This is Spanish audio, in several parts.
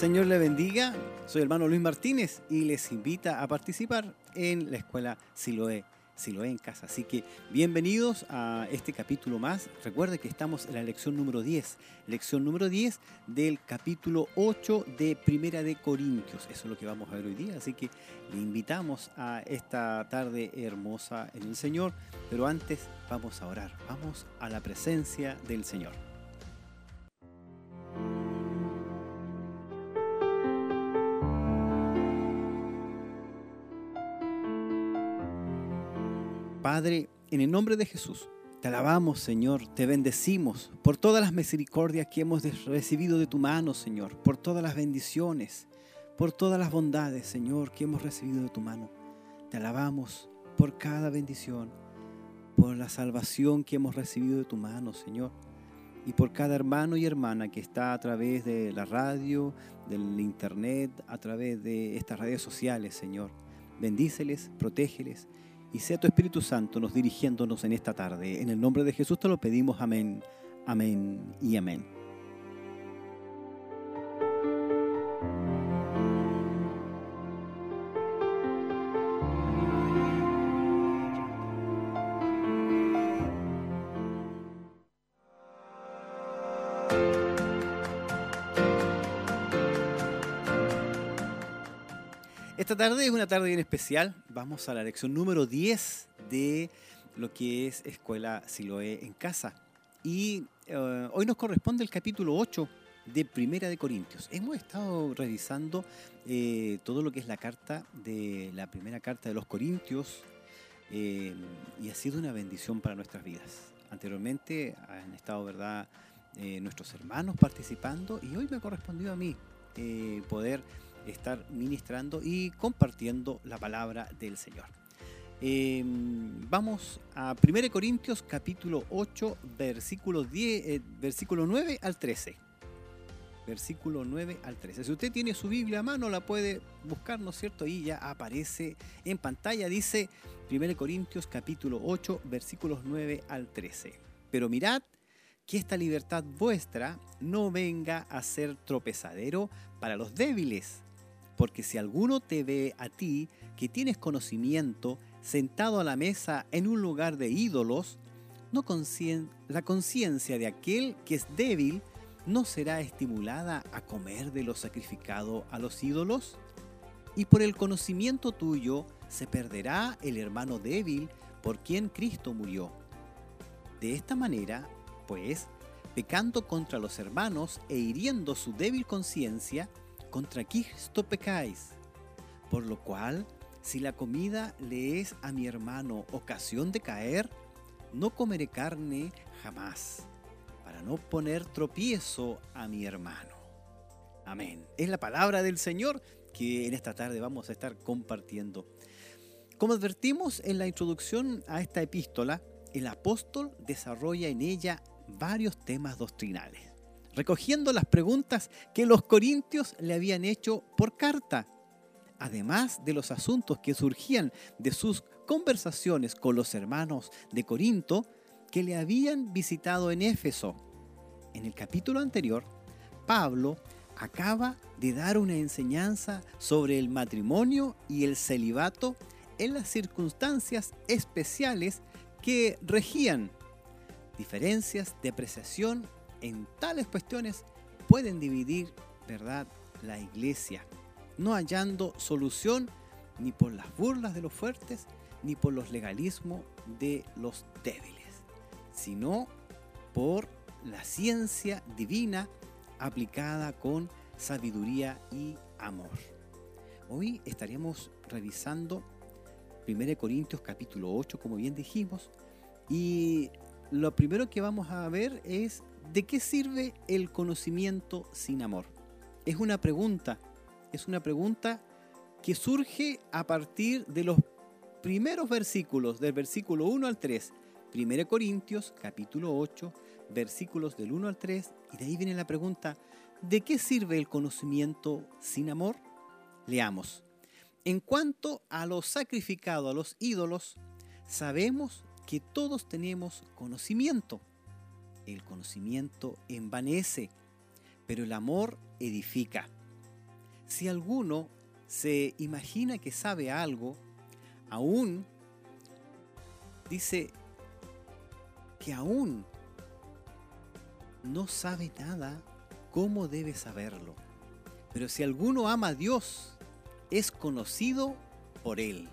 Señor le bendiga. Soy hermano Luis Martínez y les invita a participar en la escuela Siloé, Siloé en casa. Así que bienvenidos a este capítulo más. Recuerde que estamos en la lección número 10, lección número 10 del capítulo 8 de Primera de Corintios. Eso es lo que vamos a ver hoy día. Así que le invitamos a esta tarde hermosa en el Señor. Pero antes vamos a orar. Vamos a la presencia del Señor. Padre, en el nombre de Jesús, te alabamos, Señor, te bendecimos por todas las misericordias que hemos recibido de tu mano, Señor, por todas las bendiciones, por todas las bondades, Señor, que hemos recibido de tu mano. Te alabamos por cada bendición, por la salvación que hemos recibido de tu mano, Señor, y por cada hermano y hermana que está a través de la radio, del internet, a través de estas redes sociales, Señor. Bendíceles, protégeles y sea tu Espíritu Santo nos dirigiéndonos en esta tarde. En el nombre de Jesús te lo pedimos. Amén, amén y amén. Tarde es una tarde bien especial. Vamos a la lección número 10 de lo que es Escuela Siloé en Casa. Y eh, hoy nos corresponde el capítulo 8 de Primera de Corintios. Hemos estado revisando eh, todo lo que es la carta de la primera carta de los Corintios eh, y ha sido una bendición para nuestras vidas. Anteriormente han estado, ¿verdad?, nuestros hermanos participando y hoy me ha correspondido a mí poder estar ministrando y compartiendo la palabra del Señor. Em, vamos a 1 Corintios capítulo 8, versículo, 10, eh, versículo 9 al 13. Versículo 9 al 13. Si usted tiene su Biblia a mano, la puede buscar, ¿no es cierto? Ahí ya aparece en pantalla, dice 1 Corintios capítulo 8, versículos 9 al 13. Pero mirad que esta libertad vuestra no venga a ser tropezadero para los débiles porque si alguno te ve a ti, que tienes conocimiento, sentado a la mesa en un lugar de ídolos, no la conciencia de aquel que es débil no será estimulada a comer de lo sacrificado a los ídolos? Y por el conocimiento tuyo se perderá el hermano débil por quien Cristo murió. De esta manera, pues, pecando contra los hermanos e hiriendo su débil conciencia, contra Cristo pecáis. Por lo cual, si la comida le es a mi hermano ocasión de caer, no comeré carne jamás, para no poner tropiezo a mi hermano. Amén. Es la palabra del Señor que en esta tarde vamos a estar compartiendo. Como advertimos en la introducción a esta epístola, el apóstol desarrolla en ella varios temas doctrinales recogiendo las preguntas que los corintios le habían hecho por carta, además de los asuntos que surgían de sus conversaciones con los hermanos de Corinto que le habían visitado en Éfeso. En el capítulo anterior, Pablo acaba de dar una enseñanza sobre el matrimonio y el celibato en las circunstancias especiales que regían diferencias de apreciación en tales cuestiones pueden dividir, ¿verdad?, la iglesia, no hallando solución ni por las burlas de los fuertes, ni por los legalismos de los débiles, sino por la ciencia divina aplicada con sabiduría y amor. Hoy estaríamos revisando 1 Corintios capítulo 8, como bien dijimos, y lo primero que vamos a ver es ¿De qué sirve el conocimiento sin amor? Es una pregunta, es una pregunta que surge a partir de los primeros versículos, del versículo 1 al 3, 1 Corintios capítulo 8, versículos del 1 al 3, y de ahí viene la pregunta, ¿de qué sirve el conocimiento sin amor? Leamos. En cuanto a lo sacrificado a los ídolos, sabemos que todos tenemos conocimiento. El conocimiento envanece, pero el amor edifica. Si alguno se imagina que sabe algo, aún dice que aún no sabe nada, ¿cómo debe saberlo? Pero si alguno ama a Dios, es conocido por Él.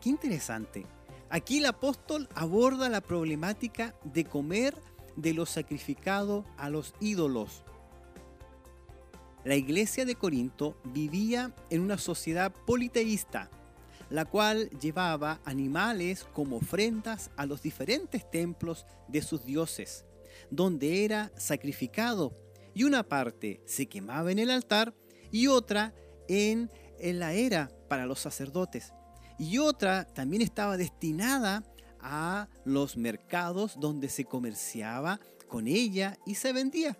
Qué interesante. Aquí el apóstol aborda la problemática de comer de lo sacrificado a los ídolos. La iglesia de Corinto vivía en una sociedad politeísta, la cual llevaba animales como ofrendas a los diferentes templos de sus dioses, donde era sacrificado y una parte se quemaba en el altar y otra en, en la era para los sacerdotes. Y otra también estaba destinada a los mercados donde se comerciaba con ella y se vendía.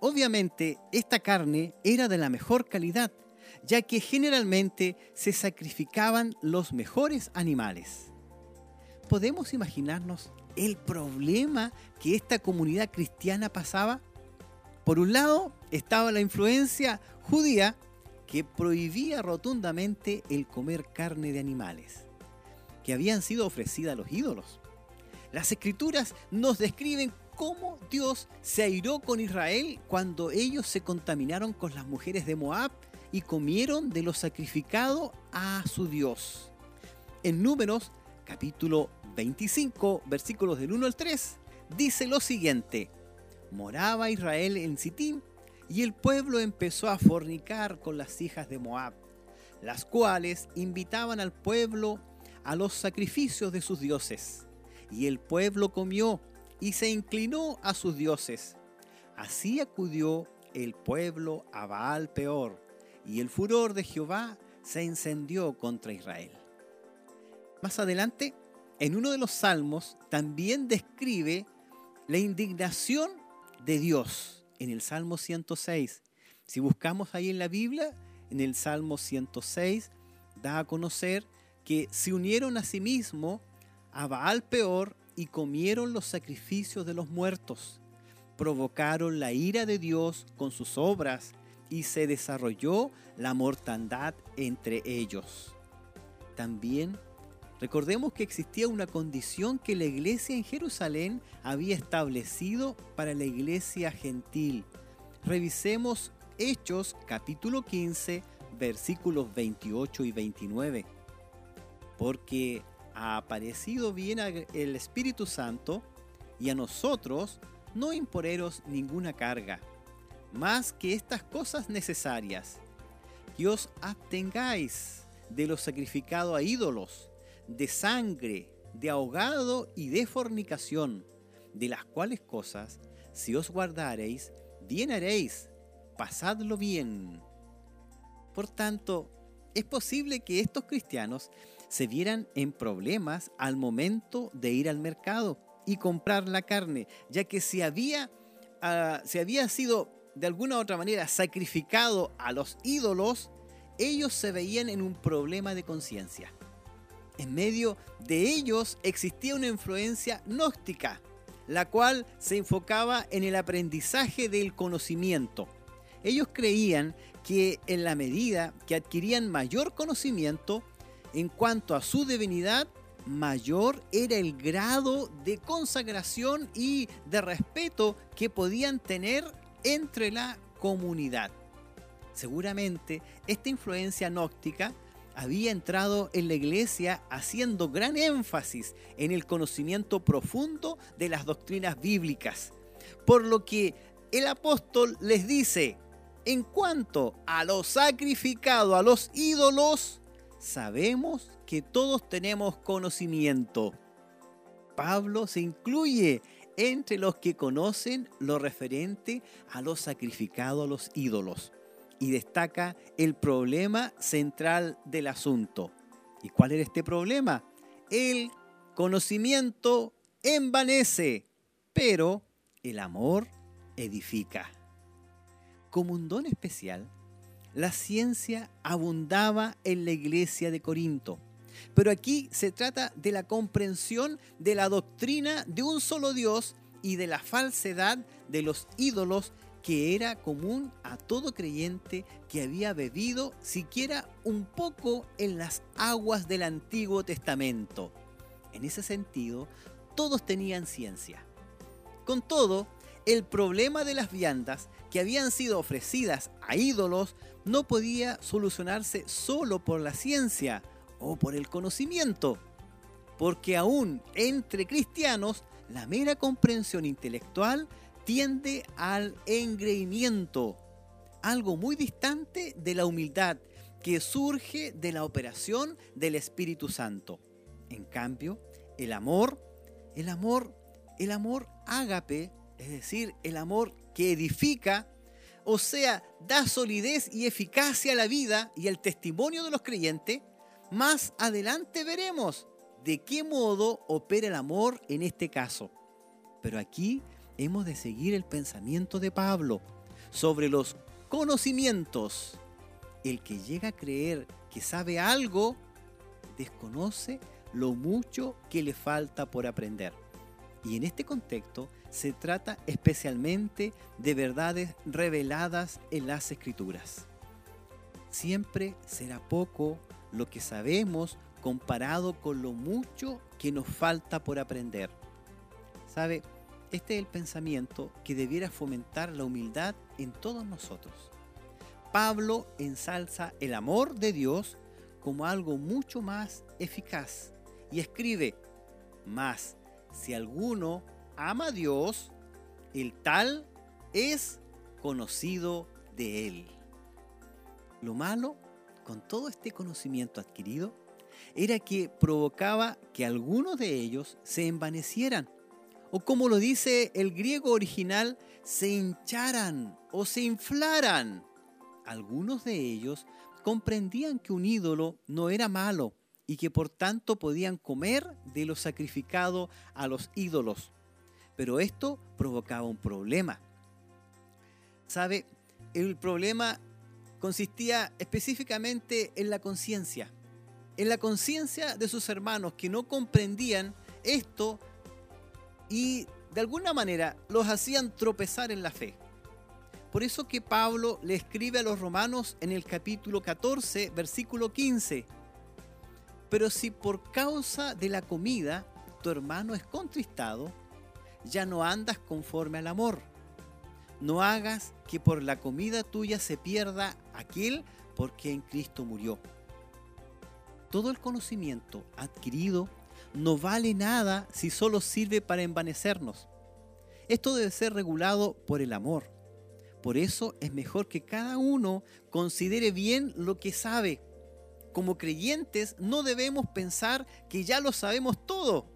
Obviamente esta carne era de la mejor calidad, ya que generalmente se sacrificaban los mejores animales. ¿Podemos imaginarnos el problema que esta comunidad cristiana pasaba? Por un lado estaba la influencia judía que prohibía rotundamente el comer carne de animales que habían sido ofrecidas a los ídolos. Las escrituras nos describen cómo Dios se airó con Israel cuando ellos se contaminaron con las mujeres de Moab y comieron de lo sacrificado a su Dios. En Números capítulo 25 versículos del 1 al 3 dice lo siguiente, moraba Israel en Sitín y el pueblo empezó a fornicar con las hijas de Moab, las cuales invitaban al pueblo a los sacrificios de sus dioses. Y el pueblo comió y se inclinó a sus dioses. Así acudió el pueblo a Baal peor, y el furor de Jehová se encendió contra Israel. Más adelante, en uno de los salmos, también describe la indignación de Dios en el Salmo 106. Si buscamos ahí en la Biblia, en el Salmo 106, da a conocer que se unieron a sí mismo a Baal peor y comieron los sacrificios de los muertos. Provocaron la ira de Dios con sus obras y se desarrolló la mortandad entre ellos. También recordemos que existía una condición que la iglesia en Jerusalén había establecido para la iglesia gentil. Revisemos Hechos capítulo 15 versículos 28 y 29 porque ha aparecido bien el Espíritu Santo y a nosotros no imponeros ninguna carga, más que estas cosas necesarias, que os abstengáis de lo sacrificado a ídolos, de sangre, de ahogado y de fornicación, de las cuales cosas, si os guardareis, bien haréis, pasadlo bien. Por tanto, es posible que estos cristianos se vieran en problemas al momento de ir al mercado y comprar la carne, ya que si había, ah, había sido de alguna u otra manera sacrificado a los ídolos, ellos se veían en un problema de conciencia. En medio de ellos existía una influencia gnóstica, la cual se enfocaba en el aprendizaje del conocimiento. Ellos creían que en la medida que adquirían mayor conocimiento, en cuanto a su divinidad, mayor era el grado de consagración y de respeto que podían tener entre la comunidad. Seguramente esta influencia gnóstica había entrado en la iglesia haciendo gran énfasis en el conocimiento profundo de las doctrinas bíblicas, por lo que el apóstol les dice, en cuanto a lo sacrificado a los ídolos, sabemos que todos tenemos conocimiento. Pablo se incluye entre los que conocen lo referente a lo sacrificado a los ídolos y destaca el problema central del asunto. ¿Y cuál era este problema? El conocimiento envanece, pero el amor edifica. Como un don especial, la ciencia abundaba en la iglesia de Corinto, Pero aquí se trata de la comprensión de la doctrina de un solo Dios y de la falsedad de los ídolos que era común a todo creyente que había bebido siquiera un poco en las aguas del Antiguo Testamento. En ese sentido, todos tenían ciencia. Con todo, el problema de las viandas que habían sido ofrecidas a ídolos no podía solucionarse solo por la ciencia o por el conocimiento, porque aún entre cristianos la mera comprensión intelectual tiende al engreimiento, algo muy distante de la humildad que surge de la operación del Espíritu Santo. En cambio, el amor, el amor, el amor ágape, es decir, el amor que edifica, o sea, da solidez y eficacia a la vida y al testimonio de los creyentes, más adelante veremos de qué modo opera el amor en este caso. Pero aquí hemos de seguir el pensamiento de Pablo sobre los conocimientos. El que llega a creer que sabe algo, desconoce lo mucho que le falta por aprender. Y en este contexto se trata especialmente de verdades reveladas en las escrituras. Siempre será poco lo que sabemos comparado con lo mucho que nos falta por aprender. ¿Sabe? Este es el pensamiento que debiera fomentar la humildad en todos nosotros. Pablo ensalza el amor de Dios como algo mucho más eficaz y escribe, más si alguno ama a Dios, el tal es conocido de él. Lo malo con todo este conocimiento adquirido era que provocaba que algunos de ellos se envanecieran o como lo dice el griego original, se hincharan o se inflaran. Algunos de ellos comprendían que un ídolo no era malo y que por tanto podían comer de lo sacrificado a los ídolos. Pero esto provocaba un problema. ¿Sabe? El problema consistía específicamente en la conciencia. En la conciencia de sus hermanos que no comprendían esto y de alguna manera los hacían tropezar en la fe. Por eso que Pablo le escribe a los romanos en el capítulo 14, versículo 15. Pero si por causa de la comida tu hermano es contristado, ya no andas conforme al amor. No hagas que por la comida tuya se pierda aquel porque en Cristo murió. Todo el conocimiento adquirido no vale nada si solo sirve para envanecernos. Esto debe ser regulado por el amor. Por eso es mejor que cada uno considere bien lo que sabe. Como creyentes no debemos pensar que ya lo sabemos todo,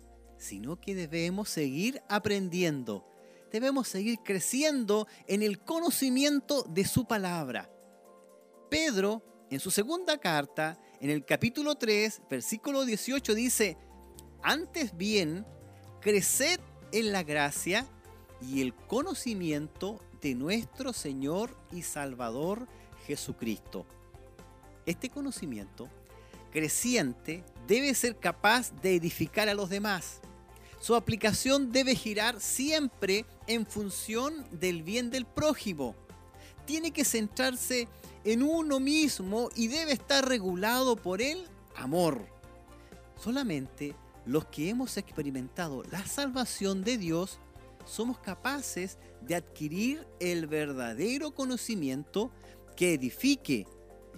sino que debemos seguir aprendiendo. Debemos seguir creciendo en el conocimiento de su palabra. Pedro, en su segunda carta, en el capítulo 3, versículo 18, dice, antes bien, creced en la gracia y el conocimiento de nuestro Señor y Salvador Jesucristo. Este conocimiento creciente debe ser capaz de edificar a los demás. Su aplicación debe girar siempre en función del bien del prójimo. Tiene que centrarse en uno mismo y debe estar regulado por el amor. Solamente los que hemos experimentado la salvación de Dios, somos capaces de adquirir el verdadero conocimiento que edifique,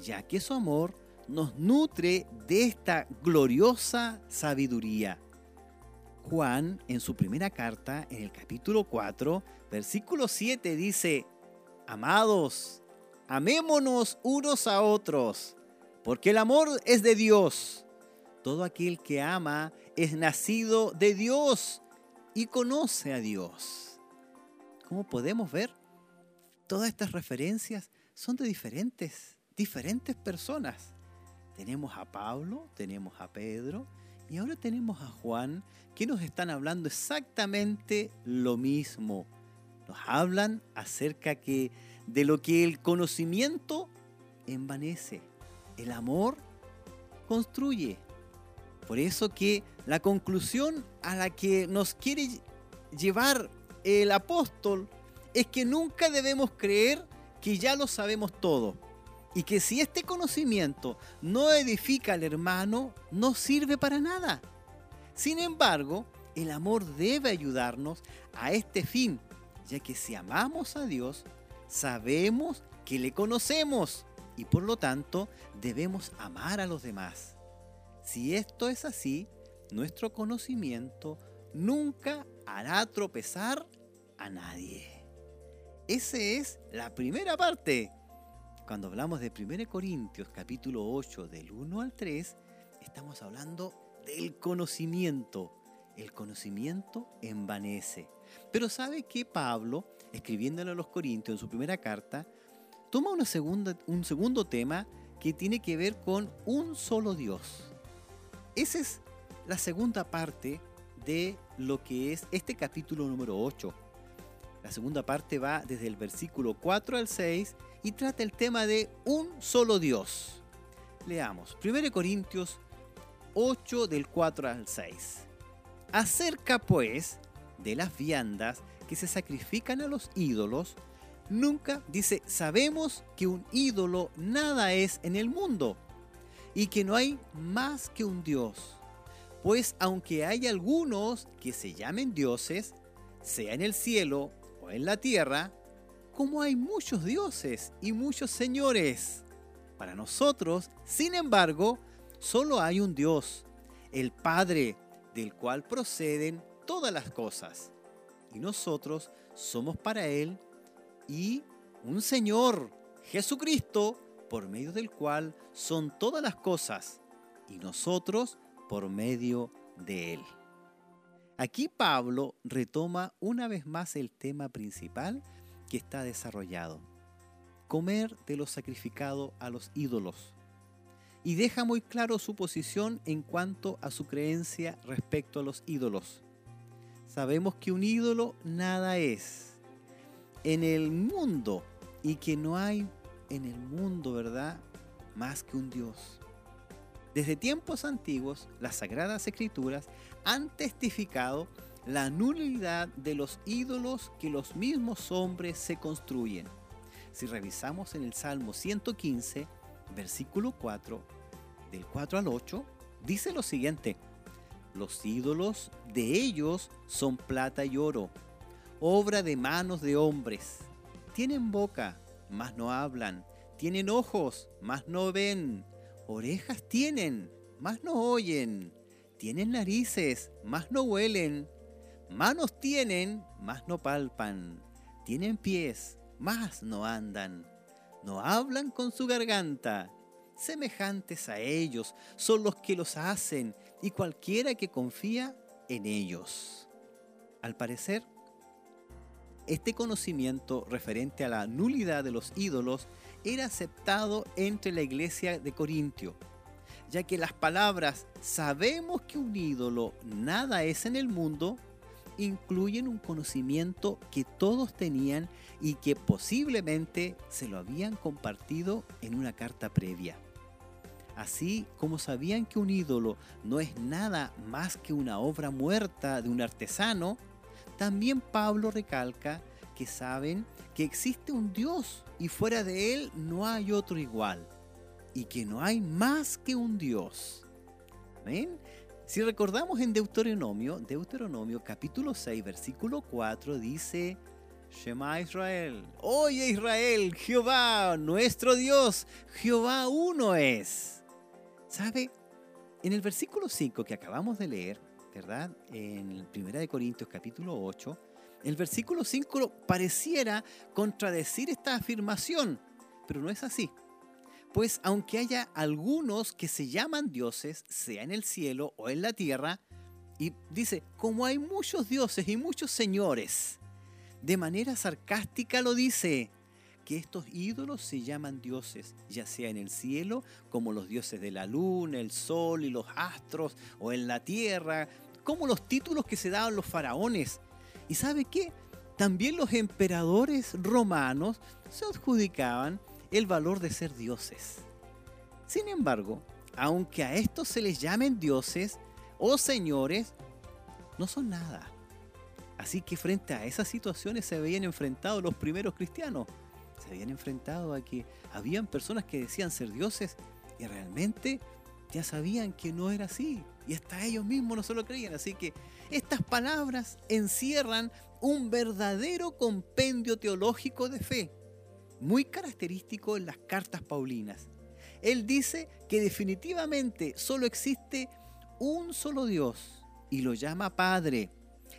ya que su amor nos nutre de esta gloriosa sabiduría. Juan, en su primera carta, en el capítulo 4, versículo 7, dice, Amados, amémonos unos a otros, porque el amor es de Dios. Todo aquel que ama es nacido de Dios y conoce a Dios. Como podemos ver, todas estas referencias son de diferentes, diferentes personas. Tenemos a Pablo, tenemos a Pedro y ahora tenemos a Juan que nos están hablando exactamente lo mismo. Nos hablan acerca de lo que el conocimiento envanece, el amor construye, Por eso que la conclusión a la que nos quiere llevar el apóstol es que nunca debemos creer que ya lo sabemos todo. Y que si este conocimiento no edifica al hermano, no sirve para nada. Sin embargo, el amor debe ayudarnos a este fin, ya que si amamos a Dios, sabemos que le conocemos y por lo tanto debemos amar a los demás. Si esto es así, nuestro conocimiento nunca hará tropezar a nadie. Esa es la primera parte. Cuando hablamos de 1 Corintios capítulo 8 del 1 al 3, estamos hablando del conocimiento. El conocimiento envanece. Pero ¿sabe que Pablo, escribiéndole a los Corintios en su primera carta, toma una segunda, un segundo tema que tiene que ver con un solo Dios? Esa es la segunda parte de lo que es este capítulo número 8. La segunda parte va desde el versículo 4 al 6 y trata el tema de un solo Dios. Leamos, 1 Corintios 8 del 4 al 6. Acerca pues de las viandas que se sacrifican a los ídolos, nunca dice, sabemos que un ídolo nada es en el mundo y que no hay más que un Dios. Pues aunque hay algunos que se llamen dioses, sea en el cielo o en la tierra, como hay muchos dioses y muchos señores. Para nosotros, sin embargo, solo hay un Dios, el Padre, del cual proceden todas las cosas. Y nosotros somos para Él y un Señor, Jesucristo, por medio del cual son todas las cosas, y nosotros por medio de Él. Aquí Pablo retoma una vez más el tema principal que está desarrollado, comer de lo sacrificado a los ídolos, y deja muy claro su posición en cuanto a su creencia respecto a los ídolos. Sabemos que un ídolo nada es en el mundo y que no hay en el mundo, ¿verdad? Más que un Dios. Desde tiempos antiguos, las Sagradas Escrituras han testificado la nulidad de los ídolos que los mismos hombres se construyen. Si revisamos en el Salmo 115, versículo 4, del 4 al 8, dice lo siguiente, los ídolos de ellos son plata y oro, obra de manos de hombres. Tienen boca, mas no hablan, tienen ojos, mas no ven, orejas tienen, mas no oyen, tienen narices, mas no huelen, manos tienen, mas no palpan, tienen pies, mas no andan, no hablan con su garganta, semejantes a ellos son los que los hacen y cualquiera que confía en ellos. Al parecer, este conocimiento referente a la nulidad de los ídolos era aceptado entre la iglesia de Corintio, ya que las palabras sabemos que un ídolo nada es en el mundo incluyen un conocimiento que todos tenían y que posiblemente se lo habían compartido en una carta previa. Así como sabían que un ídolo no es nada más que una obra muerta de un artesano, también Pablo recalca que saben que existe un Dios y fuera de él no hay otro igual y que no hay más que un Dios. ¿Ven? Si recordamos en Deuteronomio, Deuteronomio capítulo 6, versículo 4 dice, Shema Israel, oye Israel, Jehová, nuestro Dios, Jehová uno es. ¿Sabe? En el versículo 5 que acabamos de leer, ¿verdad? En 1 Corintios capítulo 8, el versículo 5 pareciera contradecir esta afirmación, pero no es así. Pues aunque haya algunos que se llaman dioses, sea en el cielo o en la tierra, y dice, como hay muchos dioses y muchos señores, de manera sarcástica lo dice, que estos ídolos se llaman dioses, ya sea en el cielo, como los dioses de la luna, el sol y los astros, o en la tierra, como los títulos que se daban los faraones. ¿Y sabe qué? También los emperadores romanos se adjudicaban el valor de ser dioses. Sin embargo, aunque a estos se les llamen dioses o señores, no son nada. Así que frente a esas situaciones se habían enfrentado los primeros cristianos. Se habían enfrentado a que habían personas que decían ser dioses y realmente ya sabían que no era así. Y hasta ellos mismos no se lo creían. Así que estas palabras encierran un verdadero compendio teológico de fe, muy característico en las cartas paulinas. Él dice que definitivamente solo existe un solo Dios y lo llama Padre.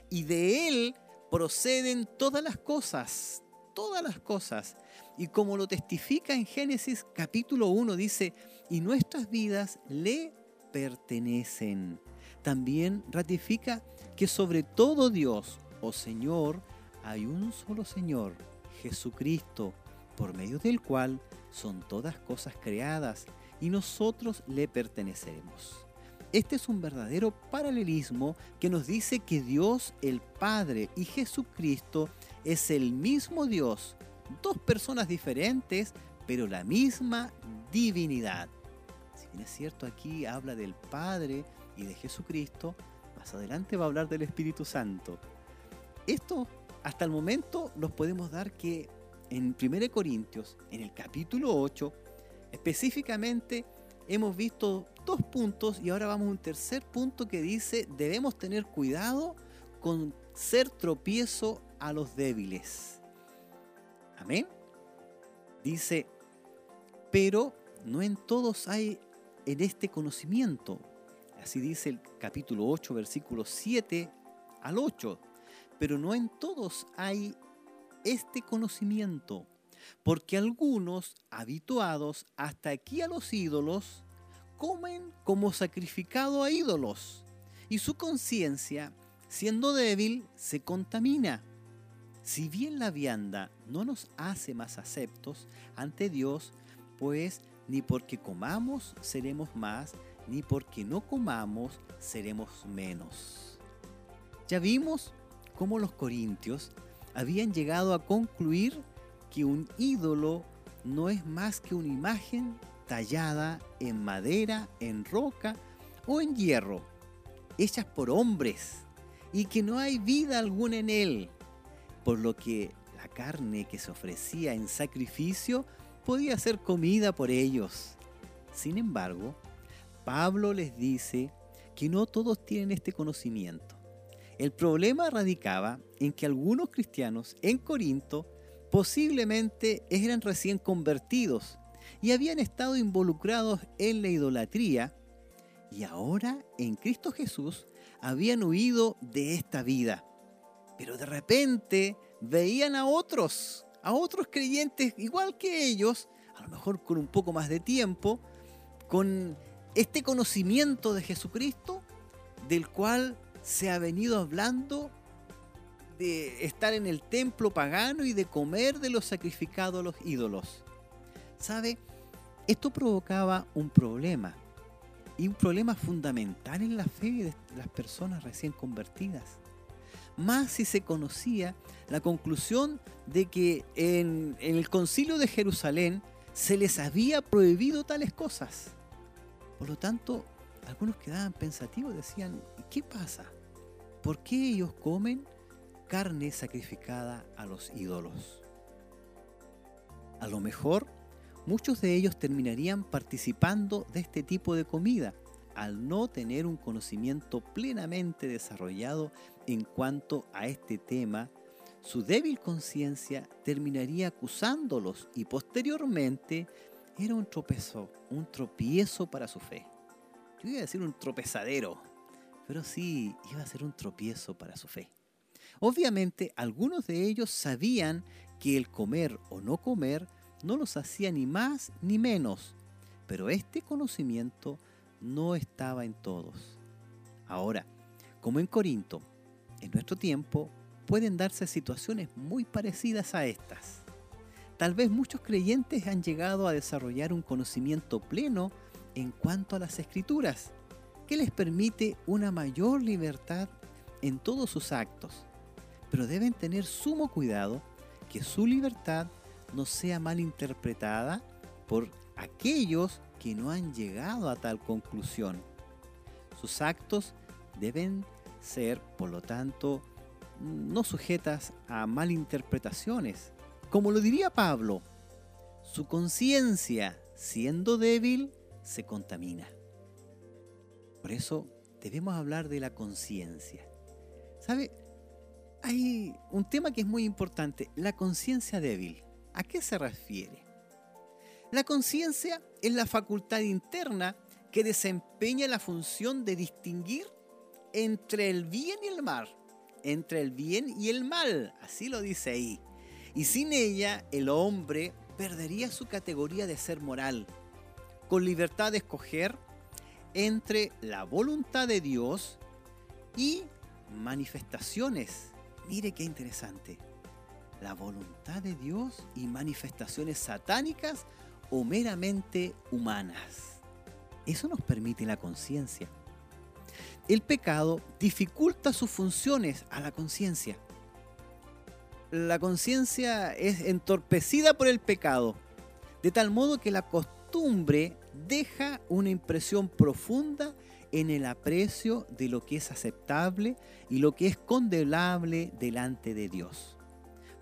Y de Él proceden todas las cosas, todas las cosas. Y como lo testifica en Génesis capítulo 1, dice, y nuestras vidas le pertenecen. También ratifica que sobre todo Dios o Señor hay un solo Señor, Jesucristo, por medio del cual son todas cosas creadas y nosotros le pertenecemos. Este es un verdadero paralelismo que nos dice que Dios el Padre y Jesucristo es el mismo Dios, dos personas diferentes, pero la misma divinidad. Si bien es cierto, aquí habla del Padre y de Jesucristo, más adelante va a hablar del Espíritu Santo. Esto, hasta el momento, nos podemos dar que en 1 Corintios, en el capítulo 8, específicamente hemos visto dos puntos y ahora vamos a un tercer punto que dice debemos tener cuidado con ser tropiezo a los débiles. Amén. Dice, pero no en todos hay en este conocimiento. Así dice el capítulo 8, versículo 7 al 8. Pero no en todos hay este conocimiento porque algunos, habituados hasta aquí a los ídolos, comen como sacrificado a ídolos, y su conciencia, siendo débil, se contamina. Si bien la vianda no nos hace más aceptos ante Dios, pues ni porque comamos seremos más, ni porque no comamos seremos menos. Ya vimos cómo los corintios habían llegado a concluir que un ídolo no es más que una imagen tallada en madera, en roca o en hierro, hechas por hombres, y que no hay vida alguna en él, por lo que la carne que se ofrecía en sacrificio podía ser comida por ellos. Sin embargo, Pablo les dice que no todos tienen este conocimiento. El problema radicaba en que algunos cristianos en Corinto posiblemente eran recién convertidos y habían estado involucrados en la idolatría y ahora en Cristo Jesús habían huido de esta vida. Pero de repente veían a otros, a otros creyentes igual que ellos, a lo mejor con un poco más de tiempo, con este conocimiento de Jesucristo del cual se ha venido hablando de estar en el templo pagano y de comer de los sacrificados a los ídolos. ¿Sabe? Esto provocaba un problema, y un problema fundamental en la fe de las personas recién convertidas. Más si se conocía la conclusión de que en, en el concilio de Jerusalén se les había prohibido tales cosas. Por lo tanto, algunos quedaban pensativos, decían, ¿qué pasa? ¿Por qué ellos comen carne sacrificada a los ídolos. A lo mejor, muchos de ellos terminarían participando de este tipo de comida al no tener un conocimiento plenamente desarrollado en cuanto a este tema, su débil conciencia terminaría acusándolos y posteriormente era un tropiezo, un tropiezo para su fe. Yo iba a decir un tropezadero, pero sí iba a ser un tropiezo para su fe. Obviamente algunos de ellos sabían que el comer o no comer no los hacía ni más ni menos, pero este conocimiento no estaba en todos. Ahora, como en Corinto, en nuestro tiempo pueden darse situaciones muy parecidas a estas. Tal vez muchos creyentes han llegado a desarrollar un conocimiento pleno en cuanto a las escrituras, que les permite una mayor libertad en todos sus actos pero deben tener sumo cuidado que su libertad no sea mal interpretada por aquellos que no han llegado a tal conclusión. Sus actos deben ser, por lo tanto, no sujetas a malinterpretaciones. Como lo diría Pablo, su conciencia, siendo débil, se contamina. Por eso debemos hablar de la conciencia. ¿Sabe? Hay un tema que es muy importante, la conciencia débil. ¿A qué se refiere? La conciencia es la facultad interna que desempeña la función de distinguir entre el bien y el mal, entre el bien y el mal, así lo dice ahí. Y sin ella el hombre perdería su categoría de ser moral, con libertad de escoger entre la voluntad de Dios y manifestaciones. Mire qué interesante. La voluntad de Dios y manifestaciones satánicas o meramente humanas. Eso nos permite la conciencia. El pecado dificulta sus funciones a la conciencia. La conciencia es entorpecida por el pecado, de tal modo que la costumbre deja una impresión profunda en el aprecio de lo que es aceptable y lo que es condenable delante de Dios.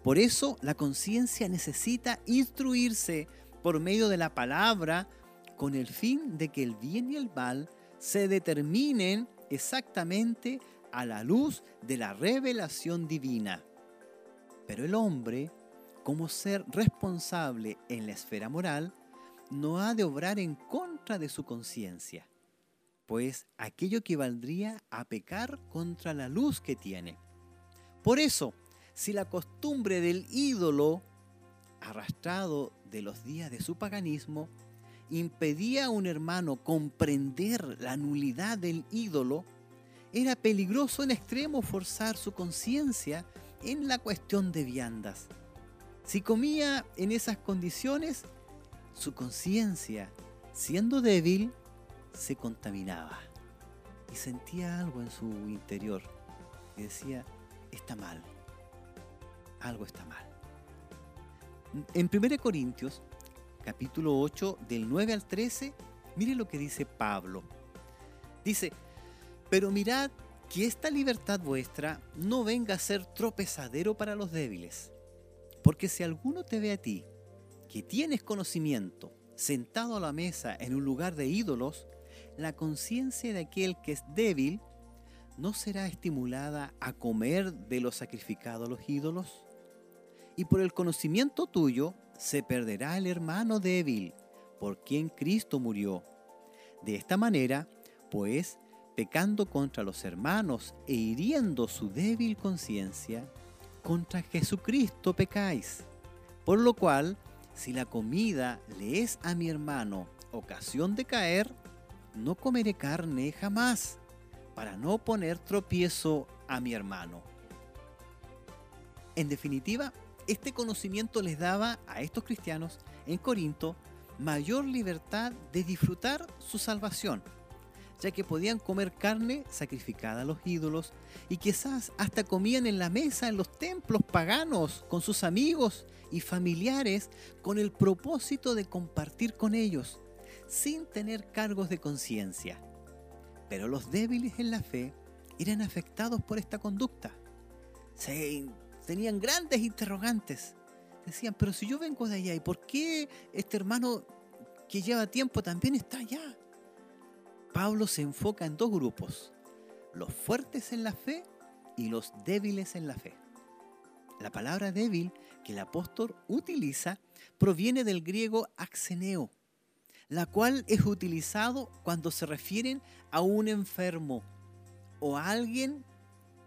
Por eso la conciencia necesita instruirse por medio de la palabra con el fin de que el bien y el mal se determinen exactamente a la luz de la revelación divina. Pero el hombre, como ser responsable en la esfera moral, no ha de obrar en contra de su conciencia, pues aquello equivaldría a pecar contra la luz que tiene. Por eso, si la costumbre del ídolo, arrastrado de los días de su paganismo, impedía a un hermano comprender la nulidad del ídolo, era peligroso en extremo forzar su conciencia en la cuestión de viandas. Si comía en esas condiciones, su conciencia, siendo débil, se contaminaba y sentía algo en su interior y decía, está mal, algo está mal. En 1 Corintios, capítulo 8, del 9 al 13, mire lo que dice Pablo. Dice, pero mirad que esta libertad vuestra no venga a ser tropezadero para los débiles, porque si alguno te ve a ti, que tienes conocimiento, sentado a la mesa en un lugar de ídolos, la conciencia de aquel que es débil no será estimulada a comer de lo sacrificado a los ídolos. Y por el conocimiento tuyo se perderá el hermano débil, por quien Cristo murió. De esta manera, pues, pecando contra los hermanos e hiriendo su débil conciencia, contra Jesucristo pecáis. Por lo cual, si la comida le es a mi hermano ocasión de caer, no comeré carne jamás, para no poner tropiezo a mi hermano. En definitiva, este conocimiento les daba a estos cristianos en Corinto mayor libertad de disfrutar su salvación ya que podían comer carne sacrificada a los ídolos y quizás hasta comían en la mesa en los templos paganos con sus amigos y familiares con el propósito de compartir con ellos, sin tener cargos de conciencia. Pero los débiles en la fe eran afectados por esta conducta. Se, tenían grandes interrogantes. Decían, pero si yo vengo de allá, ¿y por qué este hermano que lleva tiempo también está allá? Pablo se enfoca en dos grupos, los fuertes en la fe y los débiles en la fe. La palabra débil que el apóstol utiliza proviene del griego axeneo, la cual es utilizado cuando se refieren a un enfermo o a alguien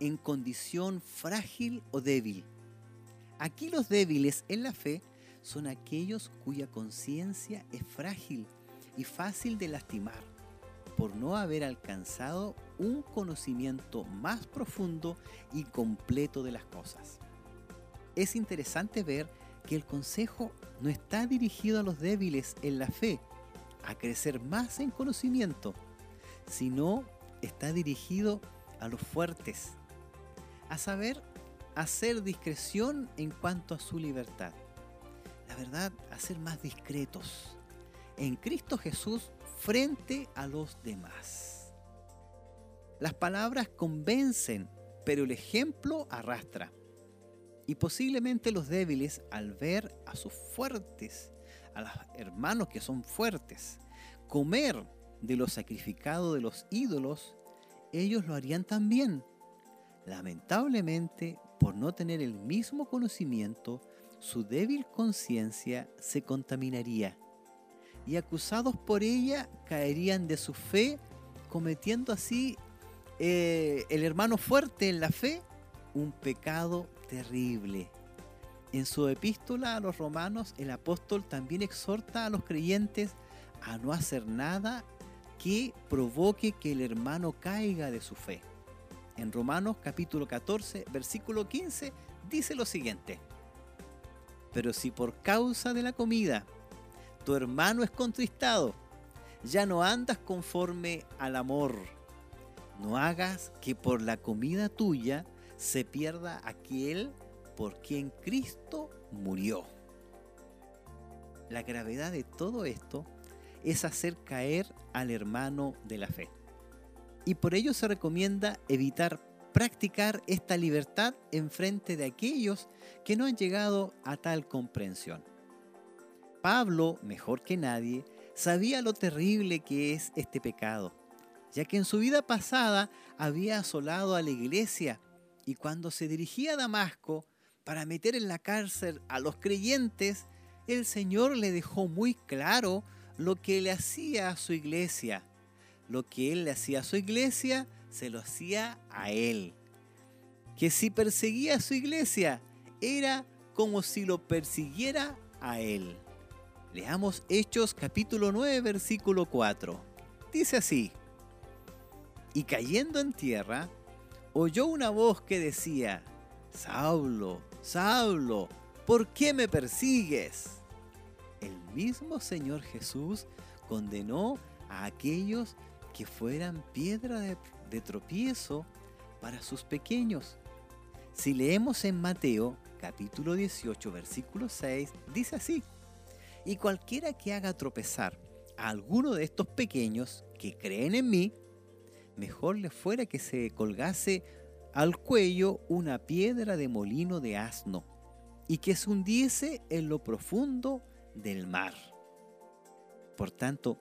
en condición frágil o débil. Aquí los débiles en la fe son aquellos cuya conciencia es frágil y fácil de lastimar por no haber alcanzado un conocimiento más profundo y completo de las cosas. Es interesante ver que el consejo no está dirigido a los débiles en la fe, a crecer más en conocimiento, sino está dirigido a los fuertes, a saber hacer discreción en cuanto a su libertad. La verdad, a ser más discretos, en Cristo Jesús frente a los demás. Las palabras convencen, pero el ejemplo arrastra. Y posiblemente los débiles, al ver a sus fuertes, a los hermanos que son fuertes, comer de lo sacrificado de los ídolos, ellos lo harían también. Lamentablemente, por no tener el mismo conocimiento, su débil conciencia se contaminaría y acusados por ella caerían de su fe, cometiendo así eh, el hermano fuerte en la fe un pecado terrible. En su epístola a los romanos, el apóstol también exhorta a los creyentes a no hacer nada que provoque que el hermano caiga de su fe. En Romanos capítulo 14, versículo 15, dice lo siguiente. Pero si por causa de la comida tu hermano es contristado, ya no andas conforme al amor. No hagas que por la comida tuya se pierda aquel por quien Cristo murió. La gravedad de todo esto es hacer caer al hermano de la fe. Y por ello se recomienda evitar practicar esta libertad en frente de aquellos que no han llegado a tal comprensión. Pablo, mejor que nadie, sabía lo terrible que es este pecado, ya que en su vida pasada había asolado a la iglesia y cuando se dirigía a Damasco para meter en la cárcel a los creyentes, el Señor le dejó muy claro lo que le hacía a su iglesia. Lo que él le hacía a su iglesia, se lo hacía a él. Que si perseguía a su iglesia, era como si lo persiguiera a él. Leamos Hechos capítulo 9, versículo 4. Dice así, y cayendo en tierra, oyó una voz que decía, Saulo, Saulo, ¿por qué me persigues? El mismo Señor Jesús condenó a aquellos que fueran piedra de, tropiezo para sus pequeños. Si leemos en Mateo capítulo 18 versículo 6, dice así, y cualquiera que haga tropezar a alguno de estos pequeños que creen en mí, mejor le fuera que se colgase al cuello una piedra de molino de asno y que se hundiese en lo profundo del mar. Por tanto,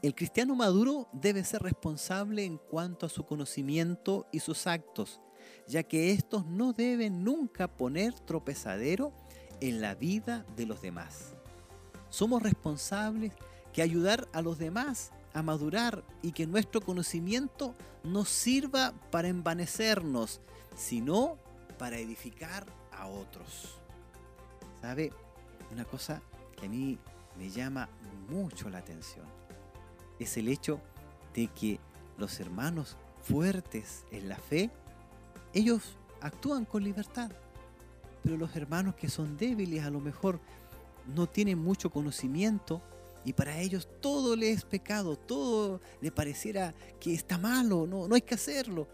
el cristiano maduro debe ser responsable en cuanto a su conocimiento y sus actos, ya que estos no deben nunca poner tropezadero en la vida de los demás. Somos responsables que ayudar a los demás a madurar y que nuestro conocimiento no sirva para envanecernos, sino para edificar a otros. ¿Sabe? Una cosa que a mí me llama mucho la atención es el hecho de que los hermanos fuertes en la fe, ellos actúan con libertad. Pero los hermanos que son débiles a lo mejor no tienen mucho conocimiento y para ellos todo le es pecado, todo le pareciera que está malo, no, no hay que hacerlo.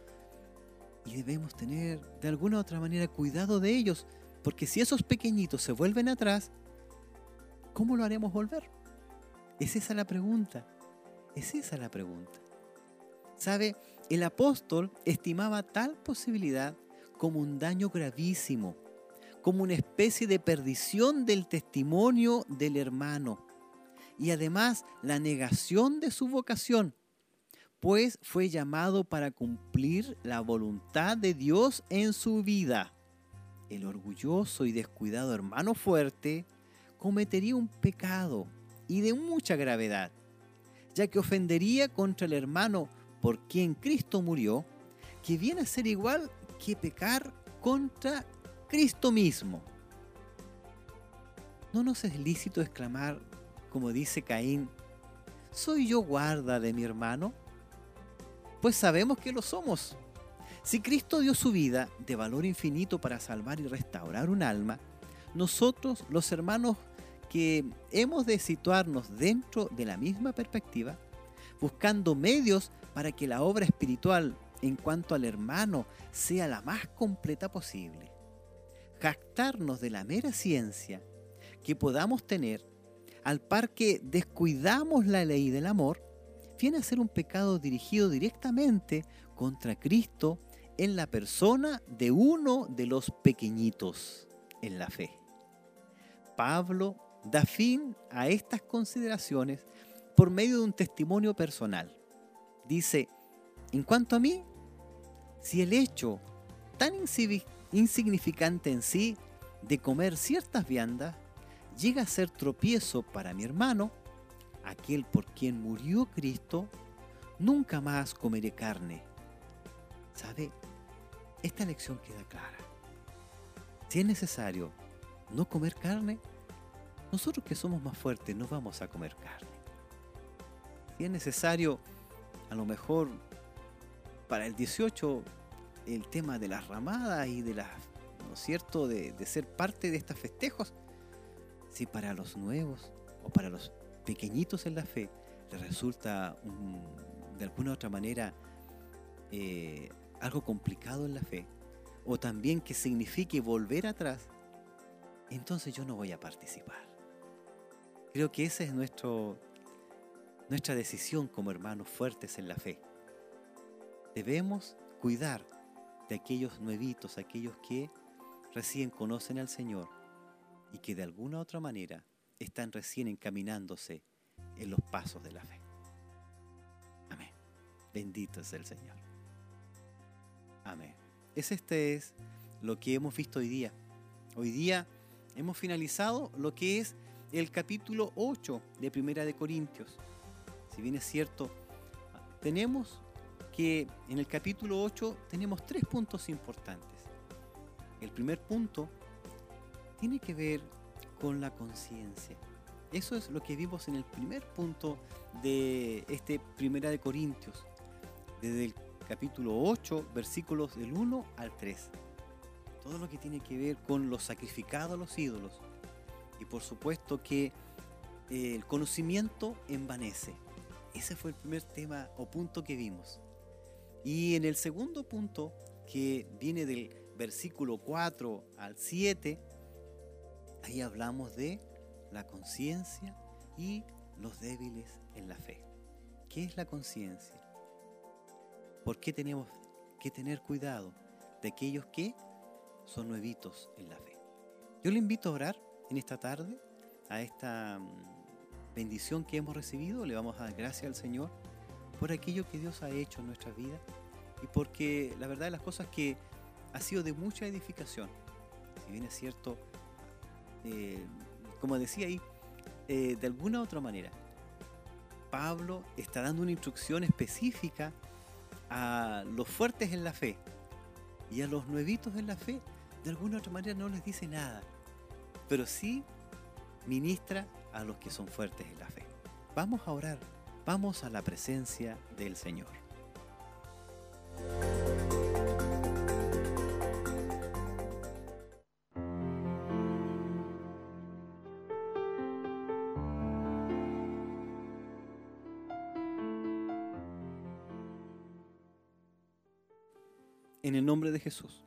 Y debemos tener de alguna u otra manera cuidado de ellos, porque si esos pequeñitos se vuelven atrás, ¿cómo lo haremos volver? Es esa la pregunta, es esa la pregunta. ¿Sabe? El apóstol estimaba tal posibilidad como un daño gravísimo, como una especie de perdición del testimonio del hermano y además la negación de su vocación, pues fue llamado para cumplir la voluntad de Dios en su vida. El orgulloso y descuidado hermano fuerte cometería un pecado y de mucha gravedad, ya que ofendería contra el hermano por quien Cristo murió, que viene a ser igual que pecar contra Cristo mismo. ¿No nos es lícito exclamar como dice Caín, ¿soy yo guarda de mi hermano? Pues sabemos que lo somos. Si Cristo dio su vida de valor infinito para salvar y restaurar un alma, nosotros, los hermanos que hemos de situarnos dentro de la misma perspectiva, buscando medios para que la obra espiritual en cuanto al hermano sea la más completa posible. De la mera ciencia que podamos tener al par que descuidamos la ley del amor, viene a ser un pecado dirigido directamente contra Cristo en la persona de uno de los pequeñitos en la fe. Pablo da fin a estas consideraciones por medio de un testimonio personal. Dice, en cuanto a mí, si el hecho tan insignificante en sí de comer ciertas viandas llega a ser tropiezo para mi hermano, aquel por quien murió Cristo, nunca más comeré carne. ¿Sabe? Esta lección queda clara. Si es necesario no comer carne, nosotros que somos más fuertes no vamos a comer carne. Si es necesario, a lo mejor para el 18, el tema de las ramadas y de las, ¿no es cierto?, de, de ser parte de estos festejos, si para los nuevos o para los pequeñitos en la fe les resulta de alguna otra manera eh, algo complicado en la fe, o también que signifique volver atrás, entonces yo no voy a participar. Creo que esa es nuestro, nuestra decisión como hermanos fuertes en la fe. Debemos cuidar de aquellos nuevitos, aquellos que recién conocen al Señor y que de alguna otra manera están recién encaminándose en los pasos de la fe. Amén. Bendito es el Señor. Amén. Es este es lo que hemos visto hoy día. Hoy día hemos finalizado lo que es el capítulo 8 de Primera de Corintios. Si bien es cierto, tenemos que en el capítulo 8 tenemos tres puntos importantes. El primer punto tiene que ver con la conciencia. Eso es lo que vimos en el primer punto de este Primera de Corintios, desde el capítulo 8, versículos del 1 al 3. Todo lo que tiene que ver con los sacrificados a los ídolos. Y por supuesto que eh, el conocimiento envanece. Ese fue el primer tema o punto que vimos. Y en el segundo punto, que viene del versículo 4 al 7, Ahí hablamos de la conciencia y los débiles en la fe. ¿Qué es la conciencia? ¿Por qué tenemos que tener cuidado de aquellos que son nuevitos en la fe? Yo le invito a orar en esta tarde a esta mm, bendición que hemos recibido. Le vamos a dar gracias al Señor por aquello que Dios ha hecho en nuestra vida y porque la verdad de las cosas que ha sido de mucha edificación. Si bien es cierto, eh, como decía ahí, eh, de alguna u otra manera, Pablo está dando una instrucción específica a los fuertes en la fe y a los nuevitos en la fe, de alguna u otra manera no les dice nada, pero sí ministra a los que son fuertes en la fe. Vamos a orar, vamos a la presencia del Señor. En el nombre de Jesús.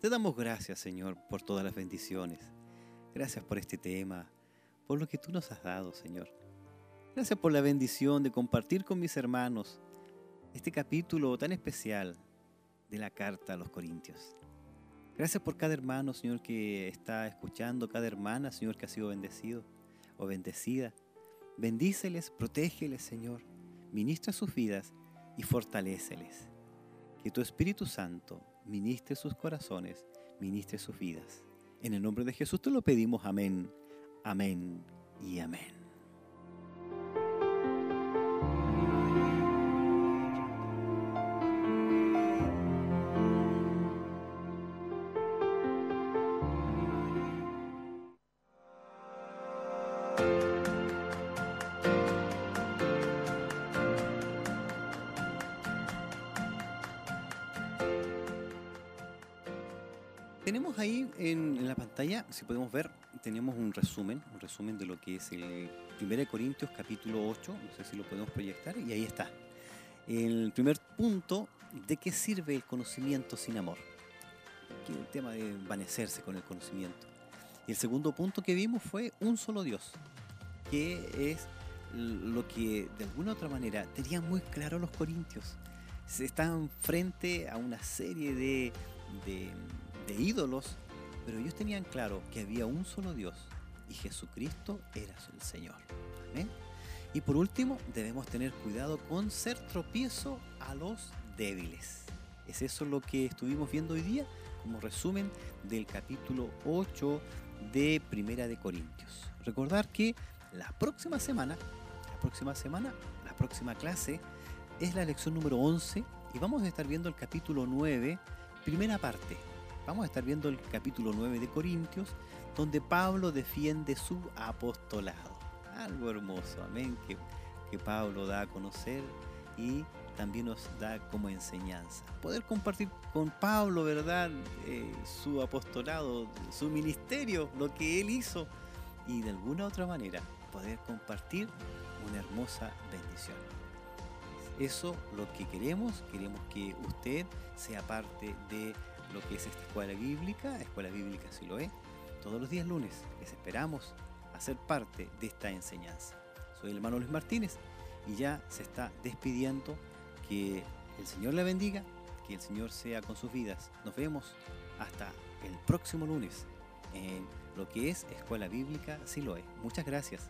Te damos gracias, Señor, por todas las bendiciones. Gracias por este tema, por lo que tú nos has dado, Señor. Gracias por la bendición de compartir con mis hermanos este capítulo tan especial de la carta a los Corintios. Gracias por cada hermano, Señor, que está escuchando, cada hermana, Señor, que ha sido bendecido o bendecida. Bendíceles, protégeles, Señor. Ministra sus vidas y fortaléceles. Que tu Espíritu Santo ministre sus corazones, ministre sus vidas. En el nombre de Jesús te lo pedimos, amén, amén y amén. Tenemos ahí en, la pantalla, si podemos ver, tenemos un resumen, un resumen de lo que es el 1 Corintios capítulo 8, no sé si lo podemos proyectar, y ahí está. El primer punto, ¿de qué sirve el conocimiento sin amor? El tema de envanecerse con el conocimiento. Y el segundo punto que vimos fue un solo Dios. que es lo que de alguna u otra manera tenían muy claro los corintios. Se estaban frente a una serie de, de ídolos, pero ellos tenían claro que había un solo Dios y Jesucristo era el Señor. Amén. Y por último, debemos tener cuidado con ser tropiezo a los débiles. Es eso lo que estuvimos viendo hoy día como resumen del capítulo 8 de Primera de Corintios. Recordar que la próxima semana, la próxima semana, la próxima clase es la lección número 11 y vamos a estar viendo el capítulo 9, primera parte. Vamos a estar viendo el capítulo 9 de Corintios, donde Pablo defiende su apostolado algo hermoso, amén, que, que Pablo da a conocer y también nos da como enseñanza. Poder compartir con Pablo, ¿verdad? Eh, su apostolado, su ministerio, lo que él hizo y de alguna otra manera poder compartir una hermosa bendición. Eso lo que queremos, queremos que usted sea parte de lo que es esta escuela bíblica, escuela bíblica si lo es, todos los días lunes. Les esperamos a ser parte de esta enseñanza. Soy el hermano Luis Martínez y ya se está despidiendo. Que el Señor le bendiga, que el Señor sea con sus vidas. Nos vemos hasta el próximo lunes en lo que es Escuela Bíblica Siloe. Muchas gracias.